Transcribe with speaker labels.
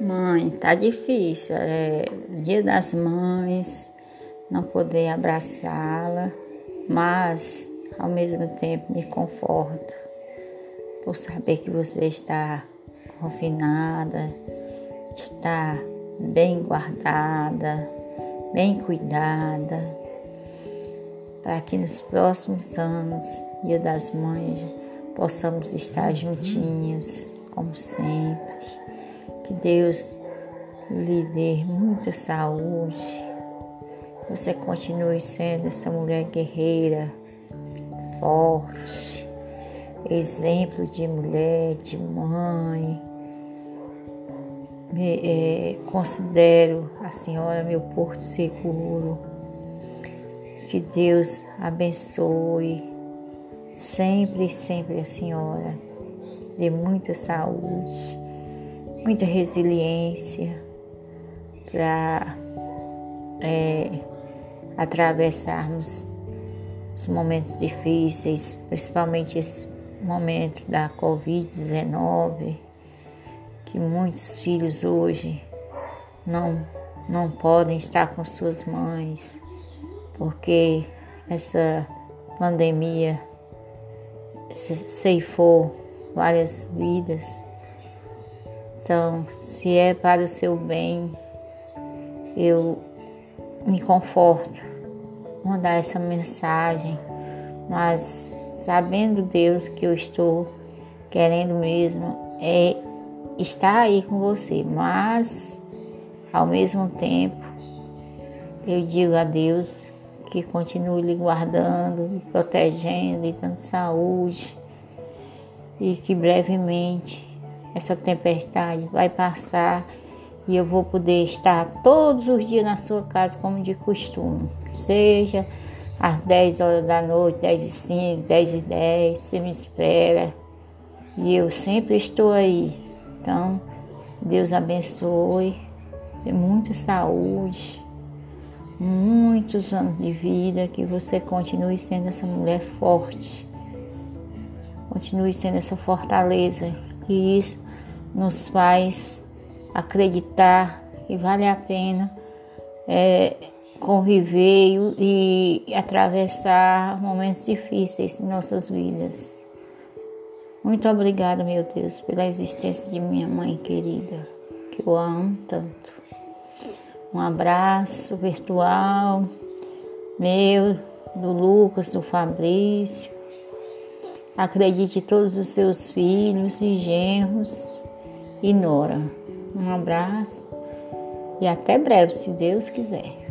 Speaker 1: mãe, tá difícil. É dia das mães, não poder abraçá-la, mas ao mesmo tempo me conforto por saber que você está confinada, está bem guardada, bem cuidada, para que nos próximos anos, Dia das Mães, possamos estar juntinhas, como sempre. Que Deus lhe dê muita saúde. Você continue sendo essa mulher guerreira, forte, exemplo de mulher, de mãe. Me, é, considero a senhora meu porto seguro. Que Deus abençoe sempre, sempre a senhora. Dê muita saúde, muita resiliência para é, atravessarmos os momentos difíceis, principalmente esse momento da Covid-19, que muitos filhos hoje não, não podem estar com suas mães, porque essa pandemia ceifou várias vidas. Então, se é para o seu bem, eu me conforto mandar essa mensagem, mas sabendo Deus que eu estou querendo mesmo é estar aí com você, mas ao mesmo tempo eu digo a Deus que continue lhe guardando, lhe protegendo, lhe dando saúde. E que brevemente essa tempestade vai passar e eu vou poder estar todos os dias na sua casa como de costume. Seja às 10 horas da noite, 10 e 5, 10 e 10, você me espera. E eu sempre estou aí. Então, Deus abençoe, dê muita saúde, muitos anos de vida, que você continue sendo essa mulher forte, continue sendo essa fortaleza, que isso nos faz acreditar que vale a pena é, conviver e, e atravessar momentos difíceis em nossas vidas. Muito obrigada, meu Deus, pela existência de minha mãe querida, que eu amo tanto. Um abraço virtual meu, do Lucas, do Fabrício. Acredite todos os seus filhos e genros e Nora. Um abraço e até breve, se Deus quiser.